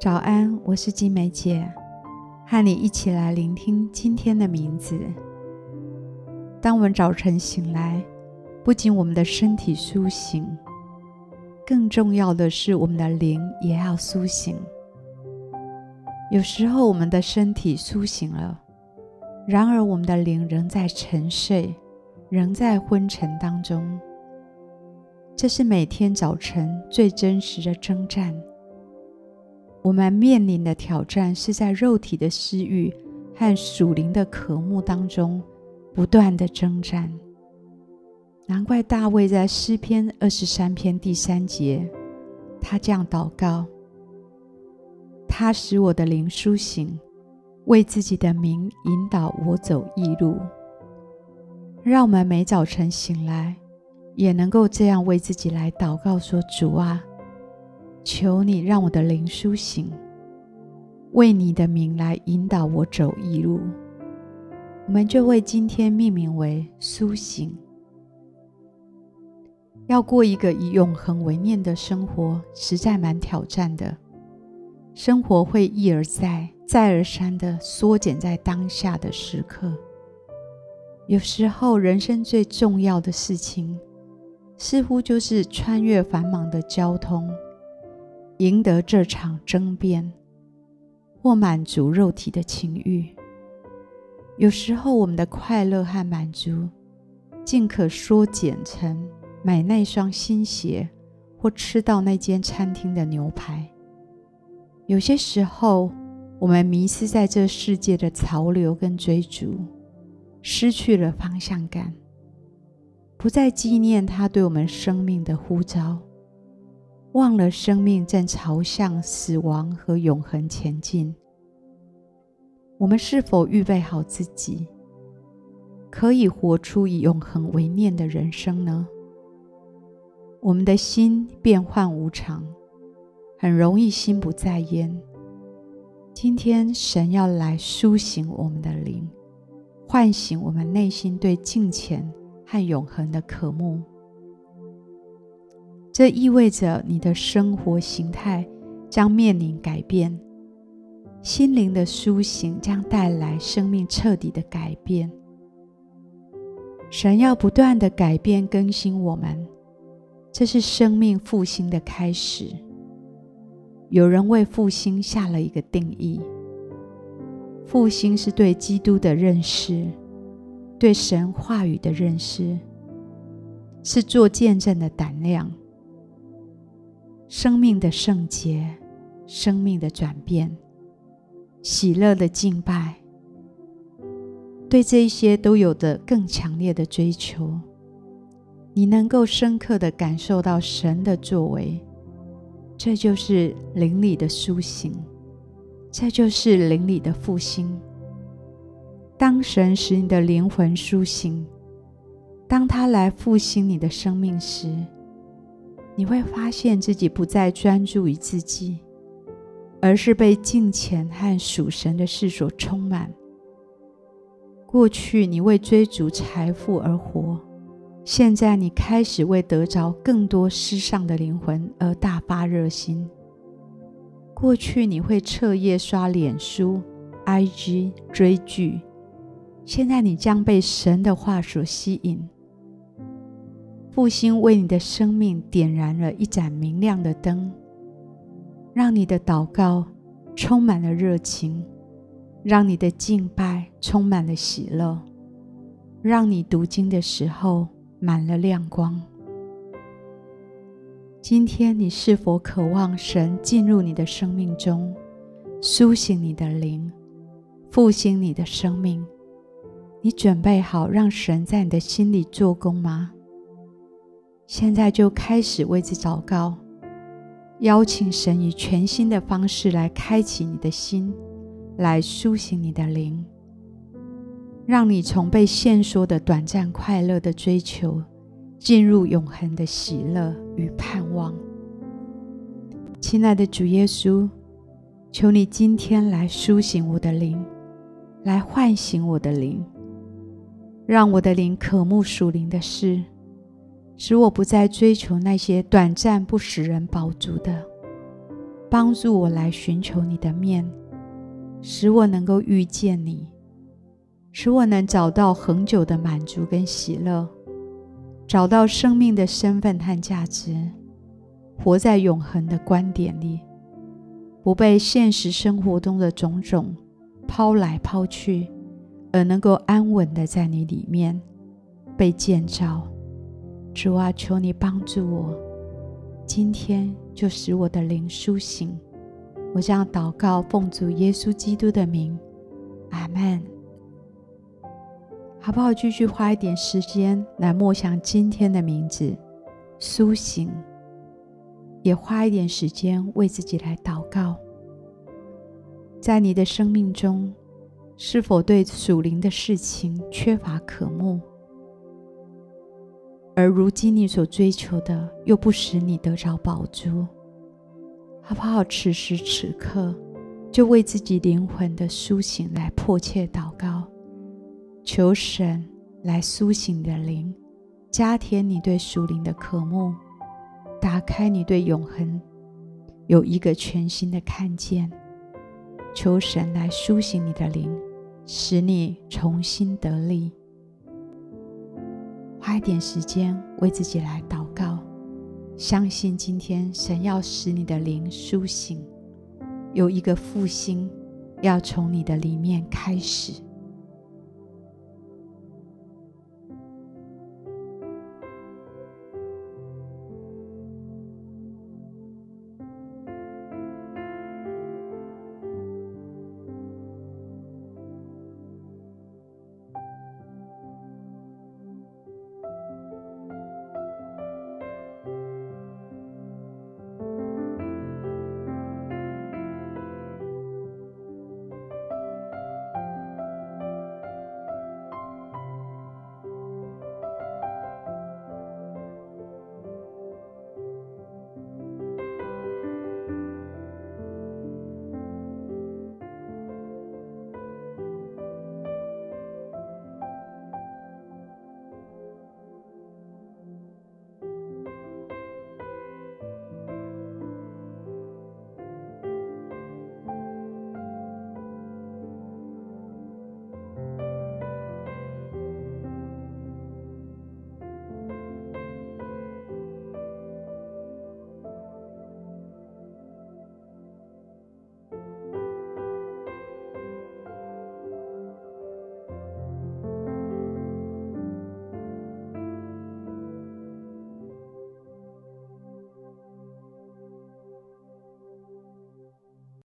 早安，我是金梅姐，和你一起来聆听今天的名字。当我们早晨醒来，不仅我们的身体苏醒，更重要的是我们的灵也要苏醒。有时候我们的身体苏醒了，然而我们的灵仍在沉睡，仍在昏沉当中。这是每天早晨最真实的征战。我们面临的挑战是在肉体的私欲和属灵的渴慕当中不断的征战。难怪大卫在诗篇二十三篇第三节，他这样祷告：“他使我的灵苏醒，为自己的名引导我走义路。”让我们每早晨醒来，也能够这样为自己来祷告说：“主啊，求你让我的灵苏醒，为你的名来引导我走一路。”我们就为今天命名为“苏醒”。要过一个以永恒为念的生活，实在蛮挑战的。生活会一而再、再而三地缩减在当下的时刻。有时候，人生最重要的事情，似乎就是穿越繁忙的交通，赢得这场争辩，或满足肉体的情欲。有时候，我们的快乐和满足，尽可缩减成买那双新鞋，或吃到那间餐厅的牛排。有些时候，我们迷失在这世界的潮流跟追逐。失去了方向感，不再纪念他对我们生命的呼召，忘了生命正朝向死亡和永恒前进。我们是否预备好自己，可以活出以永恒为念的人生呢？我们的心变幻无常，很容易心不在焉。今天，神要来苏醒我们的灵。唤醒我们内心对敬虔和永恒的渴慕，这意味着你的生活形态将面临改变，心灵的苏醒将带来生命彻底的改变。神要不断地改变更新我们，这是生命复兴的开始。有人为复兴下了一个定义。复兴是对基督的认识，对神话语的认识，是做见证的胆量，生命的圣洁，生命的转变，喜乐的敬拜，对这一些都有着更强烈的追求。你能够深刻地感受到神的作为，这就是灵里的苏醒。这就是灵里的复兴。当神使你的灵魂苏醒，当他来复兴你的生命时，你会发现自己不再专注于自己，而是被敬虔和属神的事所充满。过去你为追逐财富而活，现在你开始为得着更多世上的灵魂而大发热心。过去你会彻夜刷脸书、IG 追剧，现在你将被神的话所吸引。复兴为你的生命点燃了一盏明亮的灯，让你的祷告充满了热情，让你的敬拜充满了喜乐，让你读经的时候满了亮光。今天你是否渴望神进入你的生命中，苏醒你的灵，复兴你的生命？你准备好让神在你的心里做工吗？现在就开始为之祷告，邀请神以全新的方式来开启你的心，来苏醒你的灵，让你从被限缩的短暂快乐的追求。进入永恒的喜乐与盼望，亲爱的主耶稣，求你今天来苏醒我的灵，来唤醒我的灵，让我的灵渴慕属灵的事，使我不再追求那些短暂不使人饱足的，帮助我来寻求你的面，使我能够遇见你，使我能找到恒久的满足跟喜乐，找到生命的身份和价值，活在永恒的观点里，不被现实生活中的种种抛来抛去，而能够安稳的在你里面被建造。主啊，求你帮助我，今天就使我的灵苏醒。我这样祷告，奉主耶稣基督的名，阿门。好不好？继续花一点时间来默想今天的名字，苏醒。也花一点时间为自己来祷告。在你的生命中，是否对属灵的事情缺乏渴慕？而如今你所追求的，又不使你得着宝珠，好不好？此时此刻，就为自己灵魂的苏醒来迫切祷告，求神来苏醒你的灵，加添你对属灵的渴慕，打开你对永恒有一个全新的看见。求神来苏醒你的灵，使你重新得力。花一点时间为自己来祷告，相信今天神要使你的灵苏醒，有一个复兴要从你的里面开始。